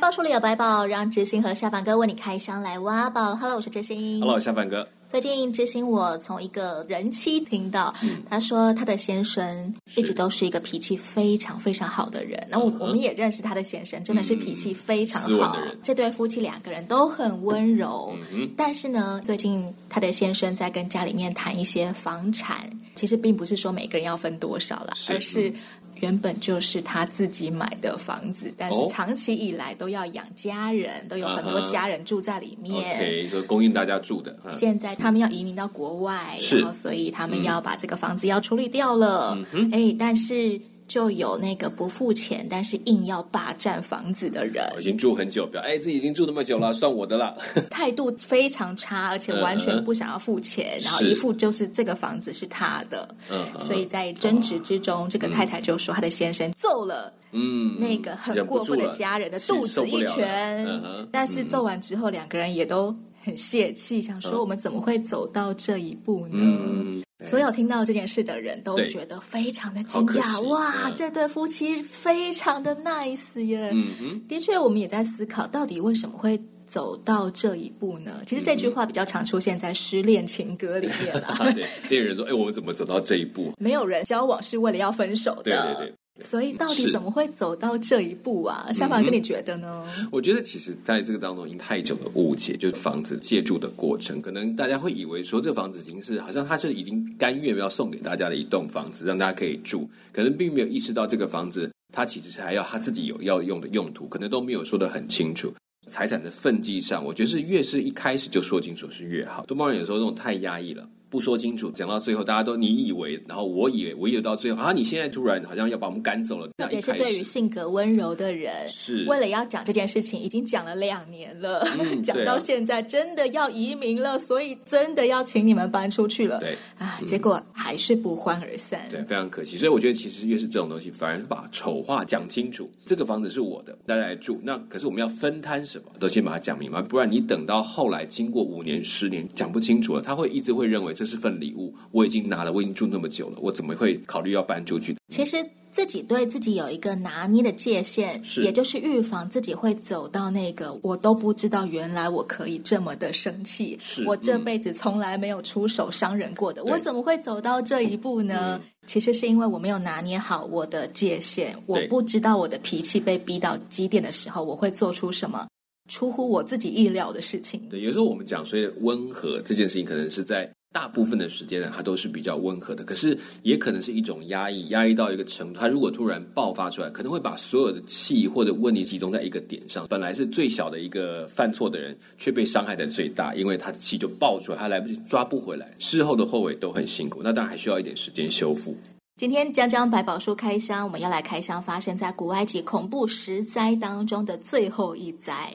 百宝书里有百宝，让知心和下凡哥为你开箱来挖宝。Hello，我是知心。Hello，下凡哥。最近知心，我从一个人妻听到，嗯、他说他的先生一直都是一个脾气非常非常好的人。那我、嗯、我们也认识他的先生，真的是脾气非常好。嗯、这对夫妻两个人都很温柔。嗯、但是呢，最近他的先生在跟家里面谈一些房产，其实并不是说每个人要分多少了，是而是。原本就是他自己买的房子，但是长期以来都要养家人，哦、都有很多家人住在里面。OK，就供应大家住的。现在他们要移民到国外，是然后所以他们要把这个房子要处理掉了。哎，但是。就有那个不付钱，但是硬要霸占房子的人，已经住很久，表哎，自己已经住那么久了，算我的了。态度非常差，而且完全不想要付钱，嗯、然后一副就是这个房子是他的。嗯，所以在争执之中，嗯、这个太太就说她的先生揍了嗯那个很过分的家人的肚子一拳。嗯、但是揍完之后，两个人也都很泄气，想说我们怎么会走到这一步呢？嗯所有听到这件事的人都觉得非常的惊讶，哇，嗯、这对夫妻非常的 nice 耶。嗯哼的确，我们也在思考，到底为什么会走到这一步呢？其实这句话比较常出现在失恋情歌里面了。对，恋人说：“哎，我们怎么走到这一步？”没有人交往是为了要分手的。对对对。所以到底怎么会走到这一步啊？小马、嗯，跟你觉得呢？我觉得其实在这个当中已经太久的误解，就是房子借住的过程，可能大家会以为说这房子已经是好像他是已经甘愿要送给大家的一栋房子，让大家可以住，可能并没有意识到这个房子它其实是还要他自己有要用的用途，可能都没有说的很清楚。财产的分际上，我觉得是越是一开始就说清楚是越好。东方人有时候那种太压抑了。不说清楚，讲到最后，大家都你以为，然后我以为，我以为到最后啊，你现在突然好像要把我们赶走了。特别是对于性格温柔的人，是为了要讲这件事情，已经讲了两年了，嗯、讲到现在真的要移民了，所以真的要请你们搬出去了。对啊，结果还是不欢而散。对，非常可惜。所以我觉得，其实越是这种东西，反而是把丑话讲清楚。这个房子是我的，大家来住。那可是我们要分摊什么，都先把它讲明白，不然你等到后来经过五年、十年讲不清楚了，他会一直会认为这是份礼物。我已经拿了，我已经住那么久了，我怎么会考虑要搬出去？其实自己对自己有一个拿捏的界限，是也就是预防自己会走到那个我都不知道原来我可以这么的生气，是我这辈子从来没有出手伤人过的，嗯、我怎么会走到这一步呢？嗯、其实是因为我没有拿捏好我的界限，我不知道我的脾气被逼到极点的时候，我会做出什么出乎我自己意料的事情。对，有时候我们讲所以温和这件事情，可能是在。大部分的时间呢，它都是比较温和的，可是也可能是一种压抑，压抑到一个程度，它如果突然爆发出来，可能会把所有的气或者问题集中在一个点上。本来是最小的一个犯错的人，却被伤害的最大，因为他的气就爆出来，他来不及抓不回来，事后的后尾都很辛苦。那当然还需要一点时间修复。今天江江百宝书开箱，我们要来开箱发生在古埃及恐怖十灾当中的最后一灾。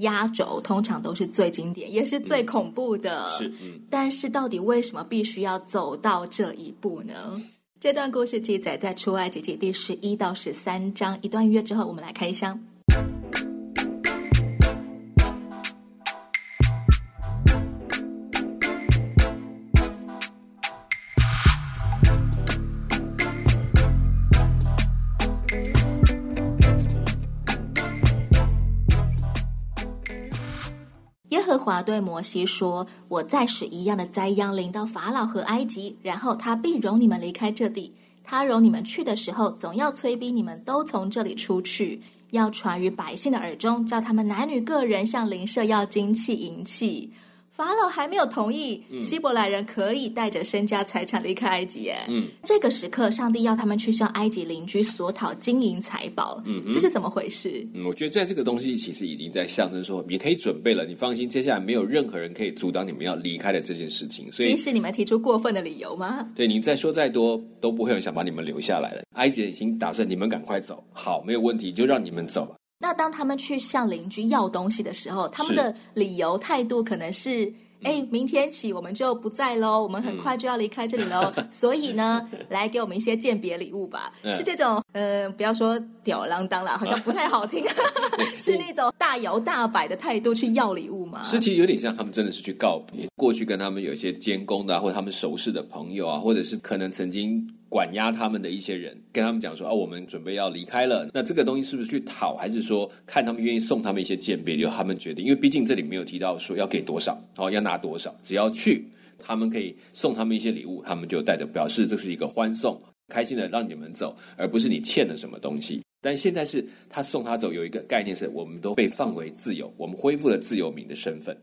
压轴通常都是最经典，也是最恐怖的。嗯、是，嗯。但是到底为什么必须要走到这一步呢？这段故事记载在出埃及记第十一到十三章。一段音乐之后，我们来开箱。华对摩西说：“我再使一样的灾殃临到法老和埃及，然后他必容你们离开这地。他容你们去的时候，总要催逼你们都从这里出去，要传于百姓的耳中，叫他们男女个人向邻舍要金器银器。”法老还没有同意，嗯、希伯来人可以带着身家财产离开埃及。哎，嗯，这个时刻，上帝要他们去向埃及邻居索讨金银财宝。嗯哼，这是怎么回事？嗯，我觉得在这个东西其实已经在象征说，你可以准备了，你放心，接下来没有任何人可以阻挡你们要离开的这件事情。所以，即使你们提出过分的理由吗？对，你再说再多，都不会有人想把你们留下来了。埃及已经打算你们赶快走，好，没有问题，就让你们走吧。那当他们去向邻居要东西的时候，他们的理由态度可能是：哎，明天起我们就不在喽，我们很快就要离开这里喽。嗯、所以呢，来给我们一些鉴别礼物吧。嗯、是这种，嗯、呃，不要说吊儿郎当啦，好像不太好听。是那种大摇大摆的态度去要礼物吗？是，其实有点像他们真的是去告别过去跟他们有一些监工的、啊，或者他们熟识的朋友啊，或者是可能曾经。管押他们的一些人，跟他们讲说：“哦，我们准备要离开了。那这个东西是不是去讨，还是说看他们愿意送他们一些鉴别，由他们决定？因为毕竟这里没有提到说要给多少，哦，要拿多少，只要去，他们可以送他们一些礼物，他们就带着表示这是一个欢送，开心的让你们走，而不是你欠了什么东西。但现在是他送他走，有一个概念是，我们都被放回自由，我们恢复了自由民的身份。”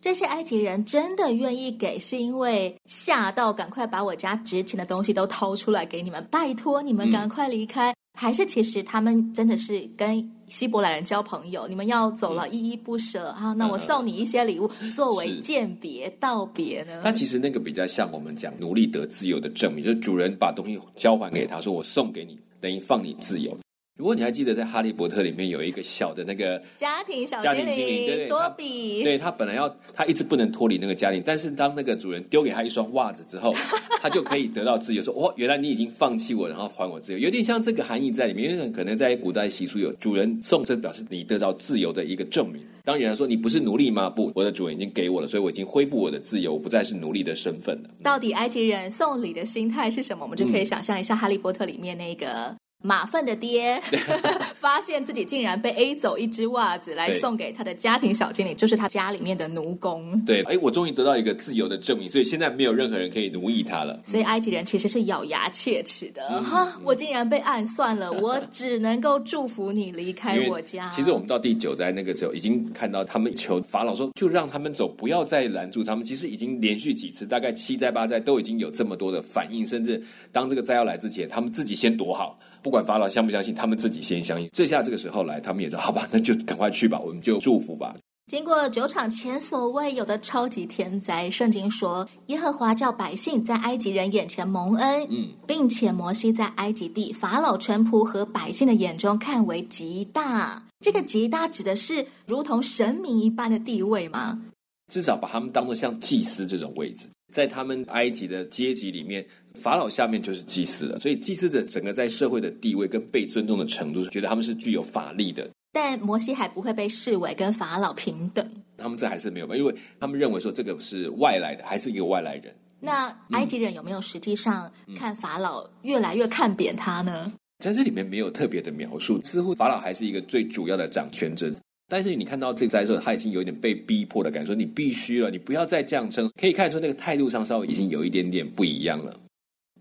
这些埃及人真的愿意给，是因为吓到，赶快把我家值钱的东西都掏出来给你们，拜托你们赶快离开，嗯、还是其实他们真的是跟希伯来人交朋友？你们要走了，依依不舍啊，那我送你一些礼物作为鉴别道别呢？那其实那个比较像我们讲奴隶得自由的证明，就是主人把东西交还给他说，我送给你，等于放你自由。如果你还记得，在《哈利波特》里面有一个小的那个家庭小精灵，对对多比，对他本来要他一直不能脱离那个家庭，但是当那个主人丢给他一双袜子之后，他就可以得到自由。说哦，原来你已经放弃我，然后还我自由，有点像这个含义在里面。因为可能在古代习俗有主人送，这表示你得到自由的一个证明。当人说你不是奴隶吗？不，我的主人已经给我了，所以我已经恢复我的自由，我不再是奴隶的身份了。到底埃及人送礼的心态是什么？我们就可以想象一下《哈利波特》里面那个。马粪的爹 发现自己竟然被 A 走一只袜子来送给他的家庭小精灵，就是他家里面的奴工。对，哎，我终于得到一个自由的证明，所以现在没有任何人可以奴役他了。所以埃及人其实是咬牙切齿的，嗯、哈，我竟然被暗算了，我只能够祝福你离开我家。其实我们到第九灾那个时候，已经看到他们求法老说，就让他们走，不要再拦住他们。其实已经连续几次，大概七灾八灾都已经有这么多的反应，甚至当这个灾要来之前，他们自己先躲好。不管法老相不相信，他们自己先相信。这下这个时候来，他们也说：“好吧，那就赶快去吧，我们就祝福吧。”经过九场前所未有的超级天灾，圣经说耶和华叫百姓在埃及人眼前蒙恩，嗯，并且摩西在埃及地法老臣仆和百姓的眼中看为极大。这个极大指的是如同神明一般的地位吗？至少把他们当做像祭司这种位置。在他们埃及的阶级里面，法老下面就是祭司了，所以祭司的整个在社会的地位跟被尊重的程度，是觉得他们是具有法力的。但摩西还不会被视为跟法老平等，他们这还是没有吧，因为他们认为说这个是外来的，还是一个外来人。那埃及人有没有实际上看法老越来越看扁他呢？在这里面没有特别的描述，似乎法老还是一个最主要的掌权者。但是你看到这个灾的时候，他已经有点被逼迫的感觉，说你必须了，你不要再这样称。可以看出那个态度上稍微已经有一点点不一样了。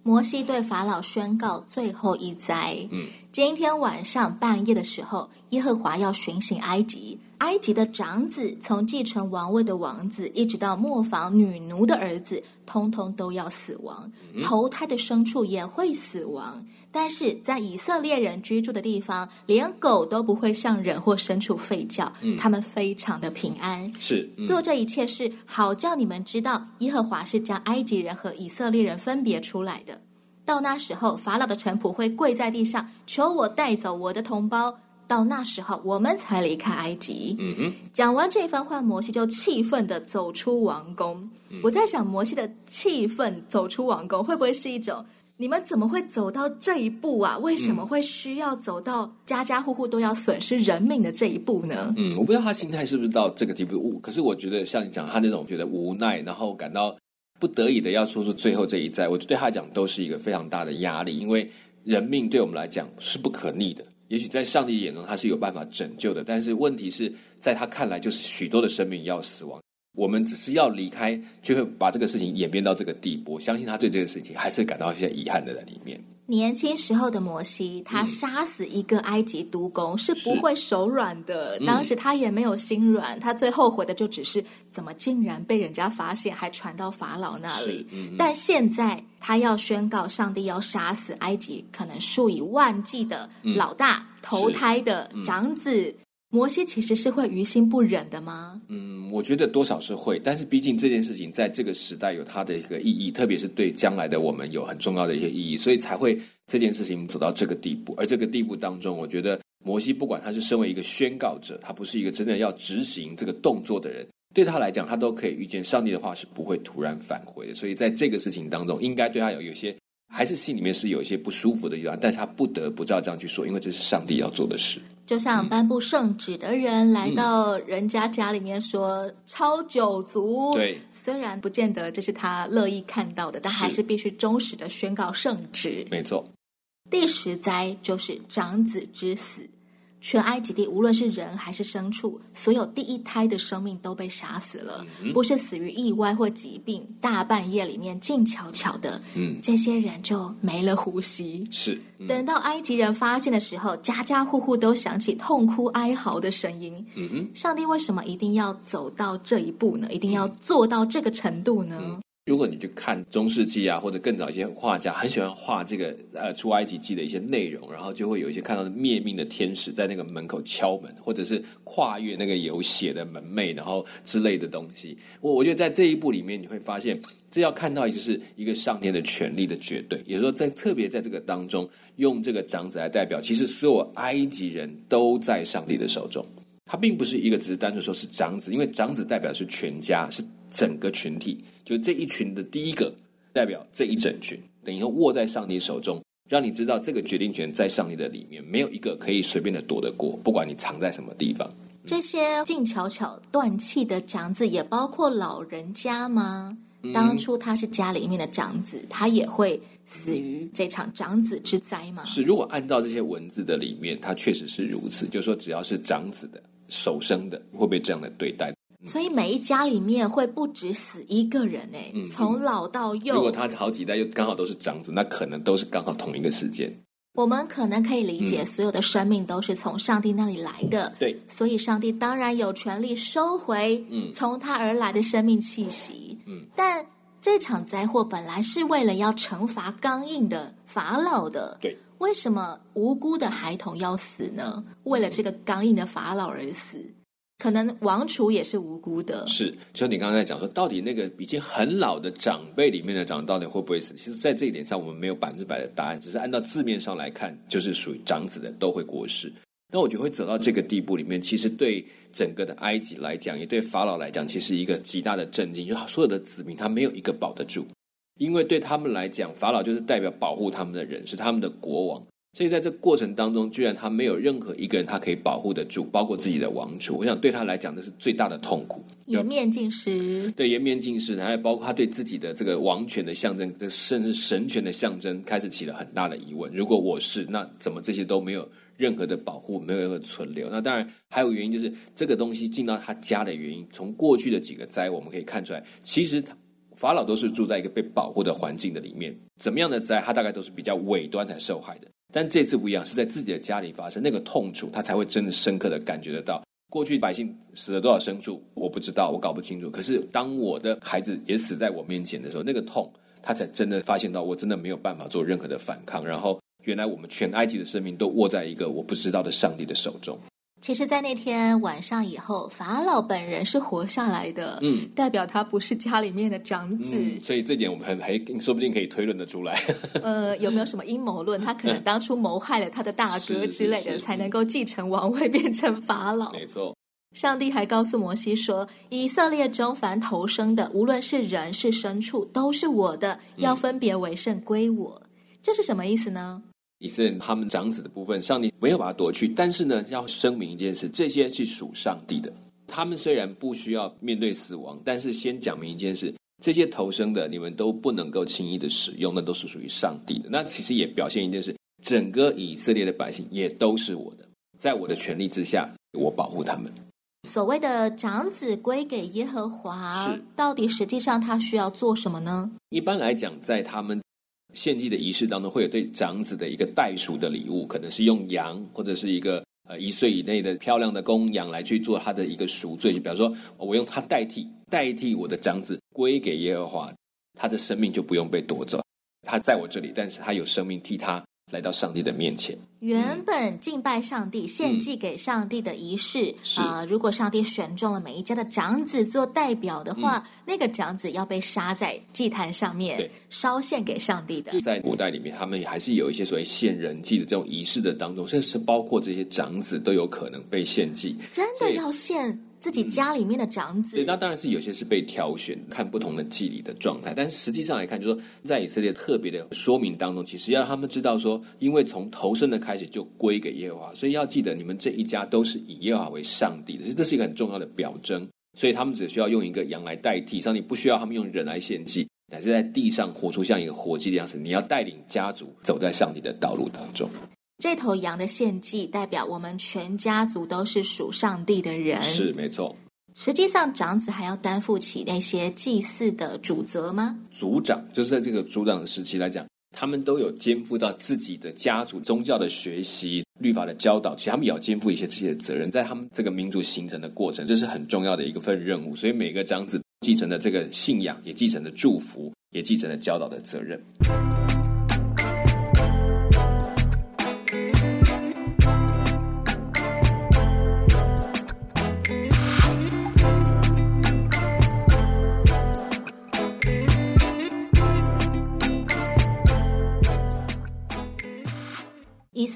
摩西对法老宣告最后一灾：嗯，今天晚上半夜的时候，耶和华要巡行埃及，埃及的长子，从继承王位的王子，一直到磨坊女奴的儿子，通通都要死亡，投胎的牲畜也会死亡。但是在以色列人居住的地方，连狗都不会向人或牲畜吠叫，嗯、他们非常的平安。是、嗯、做这一切事好叫你们知道，耶和华是将埃及人和以色列人分别出来的。到那时候，法老的臣仆会跪在地上，求我带走我的同胞。到那时候，我们才离开埃及。嗯哼。讲完这番话，摩西就气愤的走出王宫。嗯、我在想，摩西的气愤走出王宫，会不会是一种？你们怎么会走到这一步啊？为什么会需要走到家家户户都要损失人命的这一步呢？嗯，我不知道他心态是不是到这个地步。可是我觉得，像你讲他那种觉得无奈，然后感到不得已的要说出最后这一灾，我觉得对他讲都是一个非常大的压力。因为人命对我们来讲是不可逆的，也许在上帝眼中他是有办法拯救的，但是问题是在他看来就是许多的生命要死亡。我们只是要离开，就会把这个事情演变到这个地步。相信他对这个事情还是感到一些遗憾的在里面。年轻时候的摩西，他杀死一个埃及督工是不会手软的。是当时他也没有心软，嗯、他最后悔的就只是怎么竟然被人家发现，还传到法老那里。嗯、但现在他要宣告，上帝要杀死埃及可能数以万计的老大、嗯、头胎的长子。摩西其实是会于心不忍的吗？嗯，我觉得多少是会，但是毕竟这件事情在这个时代有它的一个意义，特别是对将来的我们有很重要的一些意义，所以才会这件事情走到这个地步。而这个地步当中，我觉得摩西不管他是身为一个宣告者，他不是一个真的要执行这个动作的人，对他来讲，他都可以预见上帝的话是不会突然返回的。所以在这个事情当中，应该对他有有些还是心里面是有一些不舒服的地方，但是他不得不照这样去说，因为这是上帝要做的事。就像颁布圣旨的人来到人家家里面说超九族，对，虽然不见得这是他乐意看到的，但还是必须忠实的宣告圣旨。没错。第十灾就是长子之死。全埃及地，无论是人还是牲畜，所有第一胎的生命都被杀死了，嗯、不是死于意外或疾病，大半夜里面静悄悄的，嗯，这些人就没了呼吸。是，嗯、等到埃及人发现的时候，家家户户都响起痛哭哀嚎的声音。嗯哼，上帝为什么一定要走到这一步呢？一定要做到这个程度呢？嗯如果你去看中世纪啊，或者更早一些画家很喜欢画这个呃出埃及记的一些内容，然后就会有一些看到的灭命的天使在那个门口敲门，或者是跨越那个有血的门楣，然后之类的东西。我我觉得在这一部里面，你会发现这要看到就是一个上天的权力的绝对，也就是说，在特别在这个当中，用这个长子来代表，其实所有埃及人都在上帝的手中。他并不是一个只是单纯说是长子，因为长子代表是全家，是整个群体。就这一群的第一个代表这一整群，等于说握在上帝手中，让你知道这个决定权在上帝的里面，没有一个可以随便的躲得过，不管你藏在什么地方。这些静悄悄断气的长子，也包括老人家吗？当初他是家里面的长子，他也会死于这场长子之灾吗？是，如果按照这些文字的里面，他确实是如此。就是说，只要是长子的、首生的，会被这样的对待。所以每一家里面会不止死一个人哎，嗯、从老到幼。如果他好几代又刚好都是长子，那可能都是刚好同一个时间。我们可能可以理解，所有的生命都是从上帝那里来的。嗯、对，所以上帝当然有权利收回从他而来的生命气息。嗯，但这场灾祸本来是为了要惩罚刚硬的法老的。对，为什么无辜的孩童要死呢？为了这个刚硬的法老而死。可能王储也是无辜的，是。就像你刚才讲说，到底那个已经很老的长辈里面的长，到底会不会死？其实，在这一点上，我们没有百分之百的答案，只是按照字面上来看，就是属于长子的都会过世。那我觉得会走到这个地步里面，其实对整个的埃及来讲，也对法老来讲，其实一个极大的震惊，就所有的子民他没有一个保得住，因为对他们来讲，法老就是代表保护他们的人，是他们的国王。所以在这过程当中，居然他没有任何一个人他可以保护得住，包括自己的王储。我想对他来讲，这是最大的痛苦。颜面尽失，对，颜面尽失，然后包括他对自己的这个王权的象征，这甚至神权的象征，开始起了很大的疑问。如果我是，那怎么这些都没有任何的保护，没有任何存留？那当然还有原因，就是这个东西进到他家的原因。从过去的几个灾，我们可以看出来，其实法老都是住在一个被保护的环境的里面。怎么样的灾，他大概都是比较尾端才受害的。但这次不一样，是在自己的家里发生，那个痛楚，他才会真的深刻的感觉得到。过去百姓死了多少牲畜，我不知道，我搞不清楚。可是当我的孩子也死在我面前的时候，那个痛，他才真的发现到，我真的没有办法做任何的反抗。然后，原来我们全埃及的生命都握在一个我不知道的上帝的手中。其实，在那天晚上以后，法老本人是活下来的，嗯，代表他不是家里面的长子，嗯、所以这点我们还还说不定可以推论得出来。呃，有没有什么阴谋论？他可能当初谋害了他的大哥之类的，才能够继承王位，变成法老。没错。上帝还告诉摩西说：“以色列中凡投生的，无论是人是牲畜，都是我的，要分别为圣归我。嗯”这是什么意思呢？以色列他们长子的部分，上帝没有把它夺去，但是呢，要声明一件事：这些是属上帝的。他们虽然不需要面对死亡，但是先讲明一件事：这些投生的，你们都不能够轻易的使用，那都是属于上帝的。那其实也表现一件事：整个以色列的百姓也都是我的，在我的权力之下，我保护他们。所谓的长子归给耶和华，是到底实际上他需要做什么呢？一般来讲，在他们。献祭的仪式当中，会有对长子的一个代赎的礼物，可能是用羊或者是一个呃一岁以内的漂亮的公羊来去做他的一个赎罪。就比方说，我用它代替代替我的长子归给耶和华，他的生命就不用被夺走。他在我这里，但是他有生命替他。来到上帝的面前，原本敬拜上帝、献祭给上帝的仪式啊、嗯呃，如果上帝选中了每一家的长子做代表的话，嗯、那个长子要被杀在祭坛上面，对。烧献给上帝的。就在古代里面，他们还是有一些所谓献人祭的这种仪式的当中，甚至是包括这些长子都有可能被献祭。真的要献自己家里面的长子。对，那当然是有些是被挑选，看不同的祭礼的状态。但是实际上来看，就是说在以色列特别的说明当中，其实要让他们知道说，因为从头生的开始就归给耶和华，所以要记得你们这一家都是以耶和华为上帝的，这是一个很重要的表征。所以他们只需要用一个羊来代替，上帝不需要他们用人来献祭。乃是在地上活出像一个活祭的样子，你要带领家族走在上帝的道路当中。这头羊的献祭代表我们全家族都是属上帝的人，是没错。实际上，长子还要担负起那些祭祀的主责吗？族长就是在这个族长的时期来讲。他们都有肩负到自己的家族宗教的学习、律法的教导，其实他们也要肩负一些这些责任，在他们这个民族形成的过程，这是很重要的一个份任务。所以每个长子继承了这个信仰，也继承了祝福，也继承了教导的责任。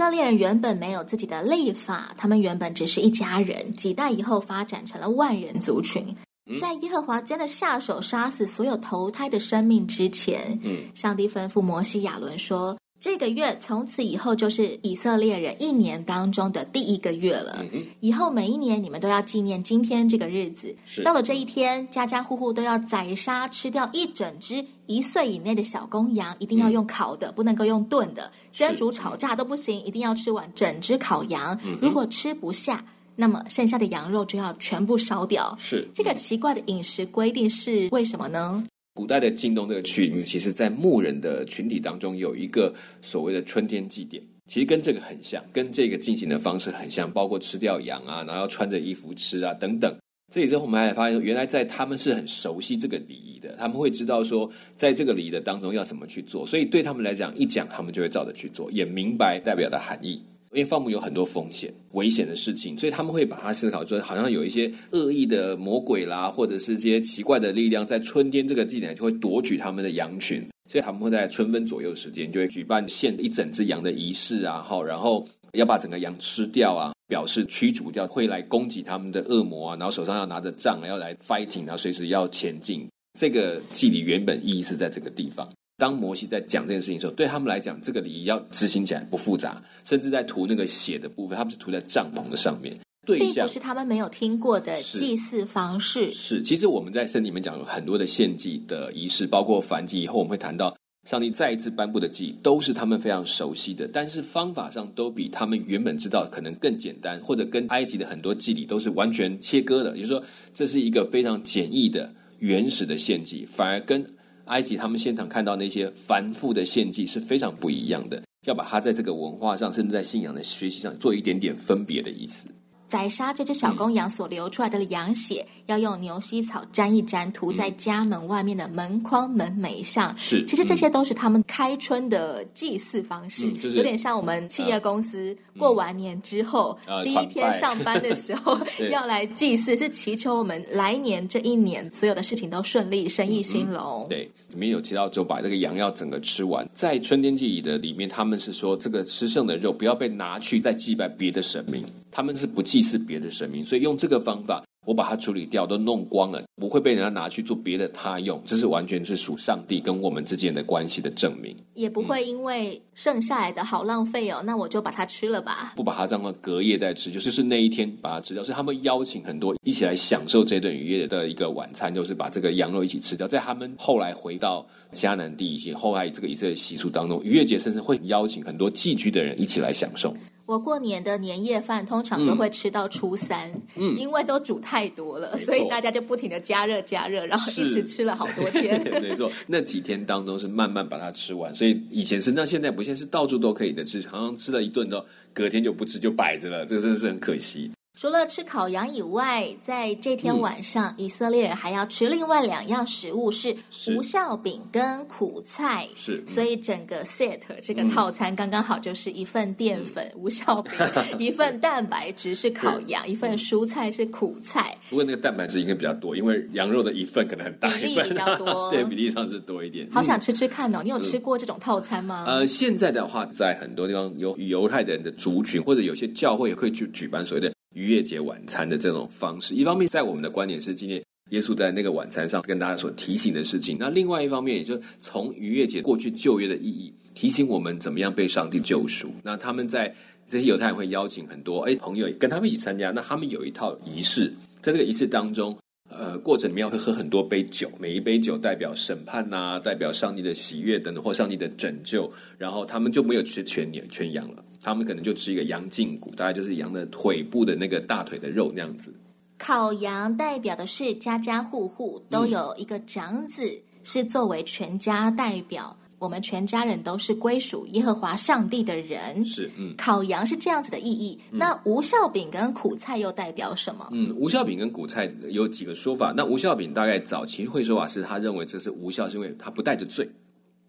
色列人原本没有自己的立法，他们原本只是一家人，几代以后发展成了万人族群。在耶和华真的下手杀死所有投胎的生命之前，上帝吩咐摩西亚伦说。这个月从此以后就是以色列人一年当中的第一个月了。嗯、以后每一年你们都要纪念今天这个日子。到了这一天，家家户户都要宰杀吃掉一整只一岁以内的小公羊，一定要用烤的，嗯、不能够用炖的，蒸煮炒炸都不行，一定要吃完整只烤羊。嗯、如果吃不下，那么剩下的羊肉就要全部烧掉。是这个奇怪的饮食规定是为什么呢？古代的近东这个区域，其实，在牧人的群体当中，有一个所谓的春天祭典，其实跟这个很像，跟这个进行的方式很像，包括吃掉羊啊，然后要穿着衣服吃啊等等。这里之后，我们还发现，原来在他们是很熟悉这个礼仪的，他们会知道说，在这个礼仪的当中要怎么去做，所以对他们来讲，一讲他们就会照着去做，也明白代表的含义。因为放牧有很多风险、危险的事情，所以他们会把它思考说，好像有一些恶意的魔鬼啦，或者是这些奇怪的力量，在春天这个季节就会夺取他们的羊群，所以他们会在春分左右时间就会举办献一整只羊的仪式啊，好，然后要把整个羊吃掉啊，表示驱逐掉会来攻击他们的恶魔啊，然后手上要拿着杖，要来 fighting，然后随时要前进。这个祭礼原本意义是在这个地方。当摩西在讲这件事情的时候，对他们来讲，这个礼仪要执行起来不复杂，甚至在涂那个血的部分，他们是涂在帐篷的上面。对象是他们没有听过的祭祀方式。是，是，其实我们在圣经里面讲有很多的献祭的仪式，包括燔祭。以后我们会谈到上帝再一次颁布的祭，都是他们非常熟悉的，但是方法上都比他们原本知道可能更简单，或者跟埃及的很多祭礼都是完全切割的。也就是说，这是一个非常简易的原始的献祭，反而跟。埃及他们现场看到那些繁复的献祭是非常不一样的，要把它在这个文化上，甚至在信仰的学习上做一点点分别的意思。宰杀这只小公羊所流出来的羊血，嗯、要用牛膝草沾一沾，涂在家门外面的门框、门楣上。是，其实这些都是他们开春的祭祀方式，有点像我们企业公司过完年之后、嗯、第一天上班的时候 要来祭祀，是祈求我们来年这一年所有的事情都顺利，生意兴隆。嗯、对，里面有提到，就把这个羊要整个吃完。在春天祭仪的里面，他们是说，这个吃剩的肉不要被拿去再祭拜别的神明。他们是不祭祀别的神明，所以用这个方法，我把它处理掉，都弄光了，不会被人家拿去做别的他用。这是完全是属上帝跟我们之间的关系的证明，也不会因为剩下来的好浪费哦，嗯、那我就把它吃了吧。不把它当做隔夜再吃，就是是那一天把它吃掉。所以他们邀请很多一起来享受这顿愉悦的一个晚餐，就是把这个羊肉一起吃掉。在他们后来回到迦南地以及后来这个以色列习俗当中，逾越节甚至会邀请很多寄居的人一起来享受。我过年的年夜饭通常都会吃到初三，嗯，因为都煮太多了，所以大家就不停的加热加热，然后一直吃了好多天。没错，那几天当中是慢慢把它吃完，所以以前是，那现在不，现在是到处都可以的吃，好像吃了一顿之后，隔天就不吃就摆着了，这真的是很可惜。除了吃烤羊以外，在这天晚上，嗯、以色列人还要吃另外两样食物，是无效饼跟苦菜。是，嗯、所以整个 set 这个套餐刚刚好，就是一份淀粉、嗯、无效饼，一份蛋白质是烤羊，一份蔬菜是苦菜。不过那个蛋白质应该比较多，因为羊肉的一份可能很大比例比较多，对，比例上是多一点。好想吃吃看哦！你有吃过这种套餐吗？呃，现在的话，在很多地方有犹太人的族群，或者有些教会也会去举办所谓的。逾越节晚餐的这种方式。一方面，在我们的观点是今天耶稣在那个晚餐上跟大家所提醒的事情；那另外一方面，也就从逾越节过去旧约的意义，提醒我们怎么样被上帝救赎。那他们在这些犹太人会邀请很多哎朋友跟他们一起参加，那他们有一套仪式，在这个仪式当中。呃，过程里面会喝很多杯酒，每一杯酒代表审判呐、代表上帝的喜悦等等，或上帝的拯救。然后他们就没有吃全年全羊了，他们可能就吃一个羊胫骨，大概就是羊的腿部的那个大腿的肉那样子。烤羊代表的是家家户户都有一个长子，嗯、是作为全家代表。我们全家人都是归属耶和华上帝的人。是，嗯，烤羊是这样子的意义。嗯、那无效饼跟苦菜又代表什么？嗯，无效饼跟苦菜有几个说法。那无效饼大概早期会说法是，他认为这是无效，是因为他不带着罪，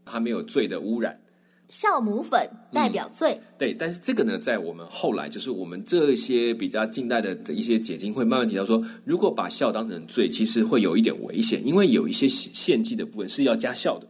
他没有罪的污染。酵母粉代表罪、嗯，对。但是这个呢，在我们后来，就是我们这些比较近代的一些解经会慢慢提到说，如果把酵当成罪，其实会有一点危险，因为有一些献祭的部分是要加酵的。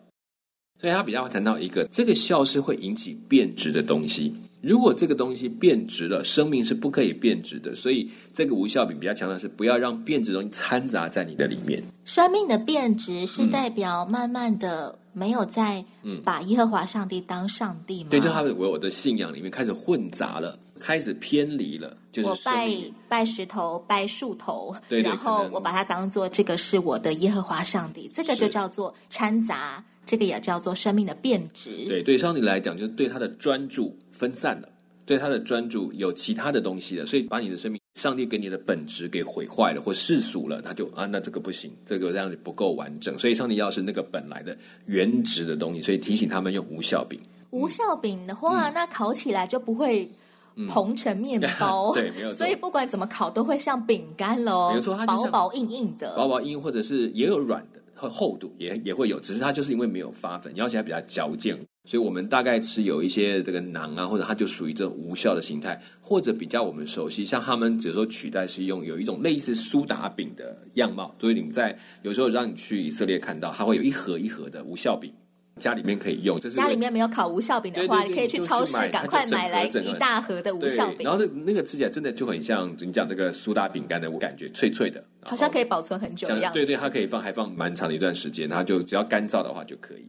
所以他比较会谈到一个，这个酵是会引起变质的东西。如果这个东西变质了，生命是不可以变质的。所以这个无酵饼比较强调是不要让变质东西掺杂在你的里面。生命的变质是代表慢慢的没有在把耶和华上帝当上帝吗？对，就他们我的信仰里面开始混杂了，开始偏离了。就是我拜拜石头，拜树头，对，然后我把它当做这个是我的耶和华上帝，这个就叫做掺杂。这个也叫做生命的变质。对，对上帝来讲，就是对他的专注分散了，对他的专注有其他的东西了，所以把你的生命，上帝给你的本质给毁坏了或世俗了，他就啊，那这个不行，这个让你不够完整。所以上帝要是那个本来的原值的东西，所以提醒他们用无效饼。无效饼的话，嗯、那烤起来就不会膨成面包，嗯、对，没有错。所以不管怎么烤，都会像饼干喽，没有错，它薄薄硬硬的，薄薄硬，或者是也有软和。厚度也也会有，只是它就是因为没有发粉，咬起来比较嚼劲，所以我们大概吃有一些这个囊啊，或者它就属于这种无效的形态，或者比较我们熟悉，像他们有时候取代是用有一种类似苏打饼的样貌，所以你们在有时候让你去以色列看到，它会有一盒一盒的无效饼。家里面可以用，就是家里面没有烤无效饼的话，对对对，你可以去超市赶快买来一大盒的无效饼。然后那那个吃起来真的就很像你讲这个苏打饼干的感觉，脆脆的，好像可以保存很久一样。对对，它可以放还放蛮长的一段时间，它就只要干燥的话就可以。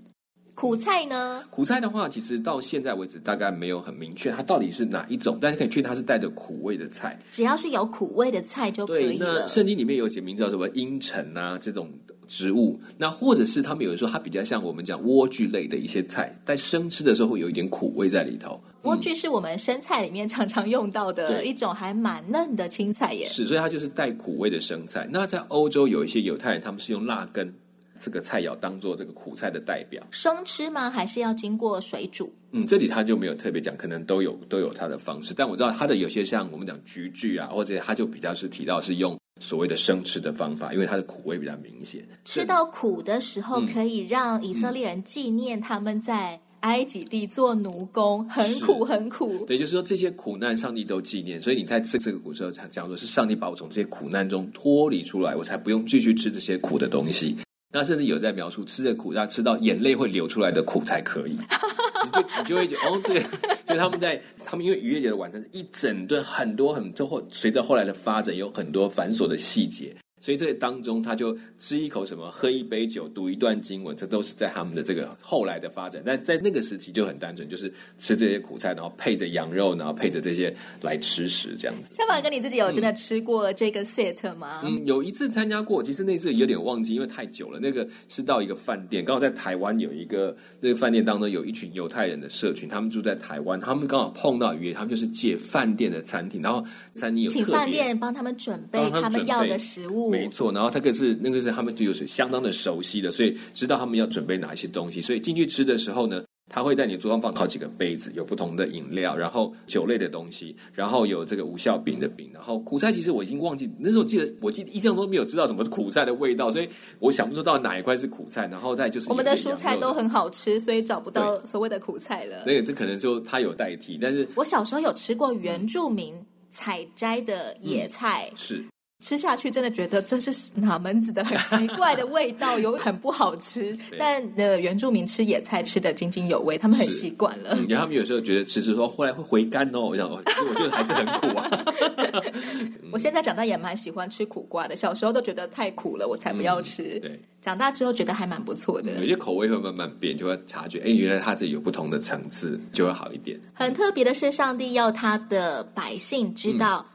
苦菜呢？苦菜的话，其实到现在为止大概没有很明确它到底是哪一种，但是可以确定它是带着苦味的菜。只要是有苦味的菜就可以了。那圣经里面有写名叫什么阴沉啊这种。植物，那或者是他们有人说它比较像我们讲莴苣类的一些菜，在生吃的时候会有一点苦味在里头。莴苣是我们生菜里面常常用到的一种还蛮嫩的青菜耶。是，所以它就是带苦味的生菜。那在欧洲有一些犹太人，他们是用辣根这个菜肴当做这个苦菜的代表。生吃吗？还是要经过水煮？嗯，这里他就没有特别讲，可能都有都有它的方式。但我知道它的有些像我们讲菊苣啊，或者他就比较是提到是用。所谓的生吃的方法，因为它的苦味比较明显。吃到苦的时候，可以让以色列人纪念他们在埃及地做奴工，很苦很苦。对，就是说这些苦难，上帝都纪念。所以你在吃这个苦的时候，他讲说是上帝把我从这些苦难中脱离出来，我才不用继续吃这些苦的东西。那甚至有在描述吃的苦，要吃到眼泪会流出来的苦才可以。你 就你就会觉得哦，这个就是他们在他们因为愚乐节的晚餐是一整顿很多很多后，随着后来的发展有很多繁琐的细节。所以这当中，他就吃一口什么，喝一杯酒，读一段经文，这都是在他们的这个后来的发展。但在那个时期就很单纯，就是吃这些苦菜，然后配着羊肉，然后配着这些来吃食这样子。小马哥，你自己有真的吃过这个 set 吗？嗯，有一次参加过，其实那次有点忘记，因为太久了。那个是到一个饭店，刚好在台湾有一个那个饭店当中有一群犹太人的社群，他们住在台湾，他们刚好碰到约，他们就是借饭店的餐厅，然后餐厅有请饭店帮他们准备他们要的食物。没错，然后他可是那个是他们就有是相当的熟悉的，所以知道他们要准备哪一些东西。所以进去吃的时候呢，他会在你桌上放好几个杯子，有不同的饮料，然后酒类的东西，然后有这个无效饼的饼，然后苦菜。其实我已经忘记那时候记得，我记得印象中没有知道什么苦菜的味道，所以我想不出到哪一块是苦菜。然后再就是我们的蔬菜都很好吃，所以找不到所谓的苦菜了。那个这可能就它有代替，但是我小时候有吃过原住民采摘的野菜，嗯、是。吃下去真的觉得这是哪门子的很奇怪的味道，有很不好吃。但呃，原住民吃野菜吃的津津有味，他们很习惯了。然后、嗯、他们有时候觉得吃吃说后来会回甘哦，我想我觉得还是很苦啊。我现在长大也蛮喜欢吃苦瓜的，小时候都觉得太苦了，我才不要吃。嗯、对，长大之后觉得还蛮不错的。有些口味会慢慢变，就会察觉，哎，原来它这有不同的层次，就会好一点。很特别的是，上帝要他的百姓知道。嗯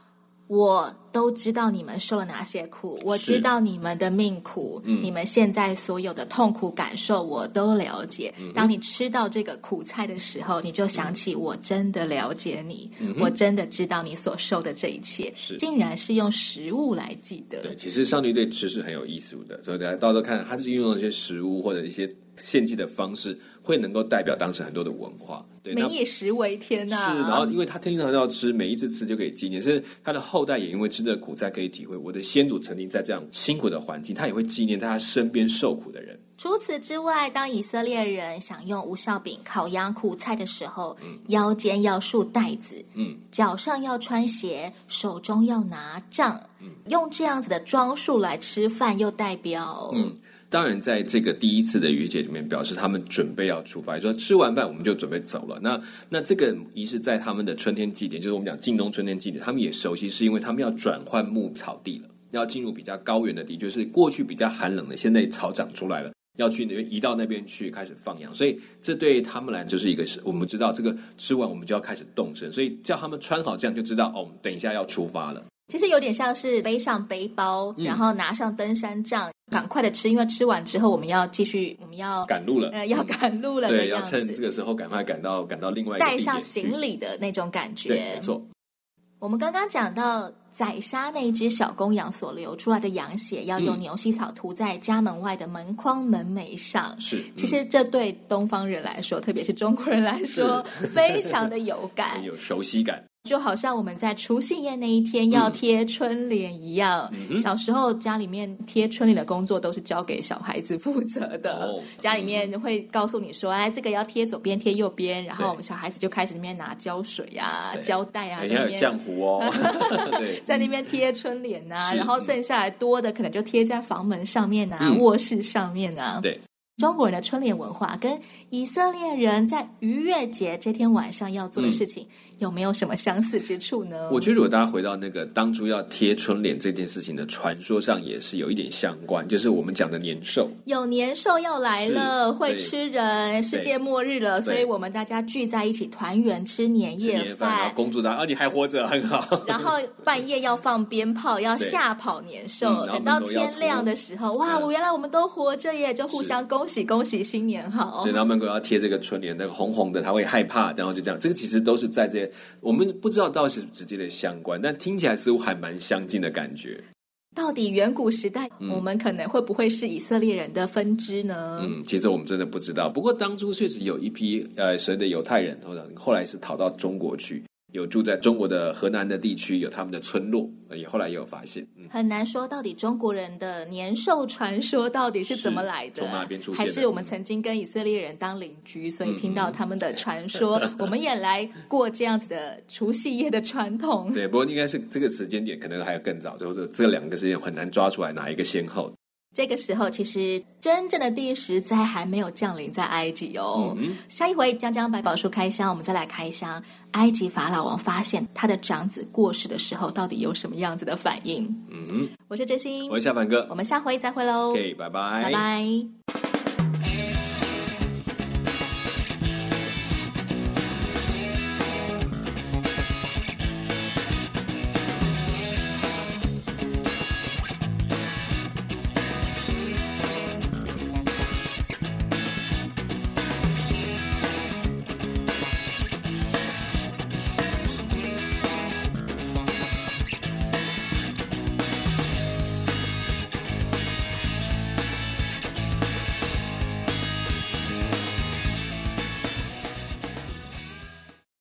我都知道你们受了哪些苦，我知道你们的命苦，嗯、你们现在所有的痛苦感受我都了解。嗯、当你吃到这个苦菜的时候，你就想起我真的了解你，嗯、我真的知道你所受的这一切，是竟然是用食物来记得。对，其实上帝对吃是很有意思的，所以大家到时候看，他是运用一些食物或者一些。献祭的方式会能够代表当时很多的文化，对，民以食为天呐、啊。是，然后因为他经常要吃，每一次吃就可以纪念，甚至他的后代也因为吃这苦才可以体会，我的先祖曾经在这样辛苦的环境，他也会纪念在他身边受苦的人。除此之外，当以色列人享用无酵饼、烤鸭、苦菜的时候，嗯、腰间要束带子，嗯，脚上要穿鞋，手中要拿杖，嗯，用这样子的装束来吃饭，又代表嗯。当然，在这个第一次的逾节里面，表示他们准备要出发，说吃完饭我们就准备走了。那那这个仪式在他们的春天祭典，就是我们讲近东春天祭典，他们也熟悉，是因为他们要转换牧草地了，要进入比较高原的地，就是过去比较寒冷的，现在草长出来了，要去那边移到那边去开始放羊。所以这对他们来就是一个是，我们知道这个吃完我们就要开始动身，所以叫他们穿好这样就知道哦，等一下要出发了。其实有点像是背上背包，嗯、然后拿上登山杖，赶快的吃，因为吃完之后我们要继续，我们要赶路了，呃，要赶路了，对，要趁这个时候赶快赶到赶到另外一个带上行李的那种感觉。对，没错。我们刚刚讲到宰杀那一只小公羊所流出来的羊血，要用牛膝草涂在家门外的门框门楣上。是，嗯、其实这对东方人来说，特别是中国人来说，非常的有感，有熟悉感。就好像我们在除夕夜那一天要贴春联一样，嗯、小时候家里面贴春联的工作都是交给小孩子负责的。哦、家里面会告诉你说：“哎，这个要贴左边，贴右边。”然后我们小孩子就开始那边拿胶水啊、对胶带啊，在那边浆糊哦，在那边贴春联呐、啊。然后剩下来多的可能就贴在房门上面啊、嗯、卧室上面啊。对。中国人的春联文化跟以色列人在逾越节这天晚上要做的事情，嗯、有没有什么相似之处呢？我觉得，如果大家回到那个当初要贴春联这件事情的传说上，也是有一点相关，就是我们讲的年兽，有年兽要来了，会吃人，世界末日了，所以我们大家聚在一起团圆吃年夜饭。然后公主答：“啊，你还活着，很好。”然后半夜要放鞭炮，要吓跑年兽。等到天亮的时候，哇，我原来我们都活着耶，就互相恭喜。恭喜新年好！对，然后门口要贴这个春联，那个红红的，他会害怕，然后就这样。这个其实都是在这些，我们不知道到底是直接的相关，但听起来似乎还蛮相近的感觉。到底远古时代，嗯、我们可能会不会是以色列人的分支呢？嗯，其实我们真的不知道。不过当初确实有一批呃，所谓的犹太人，后来是逃到中国去。有住在中国的河南的地区，有他们的村落，也后来也有发现。嗯、很难说到底中国人的年兽传说到底是怎么来的，从哪边出现？还是我们曾经跟以色列人当邻居，所以听到他们的传说，嗯、我们也来过这样子的除夕夜的传统。对，不过应该是这个时间点可能还有更早，就是这两个时间很难抓出来哪一个先后。这个时候，其实真正的第十灾还没有降临在埃及哦。嗯、下一回将将百宝书开箱，我们再来开箱埃及法老王发现他的长子过世的时候，到底有什么样子的反应？嗯，我是真心，我是小凡哥，我们下回再会喽。OK，拜拜，拜拜。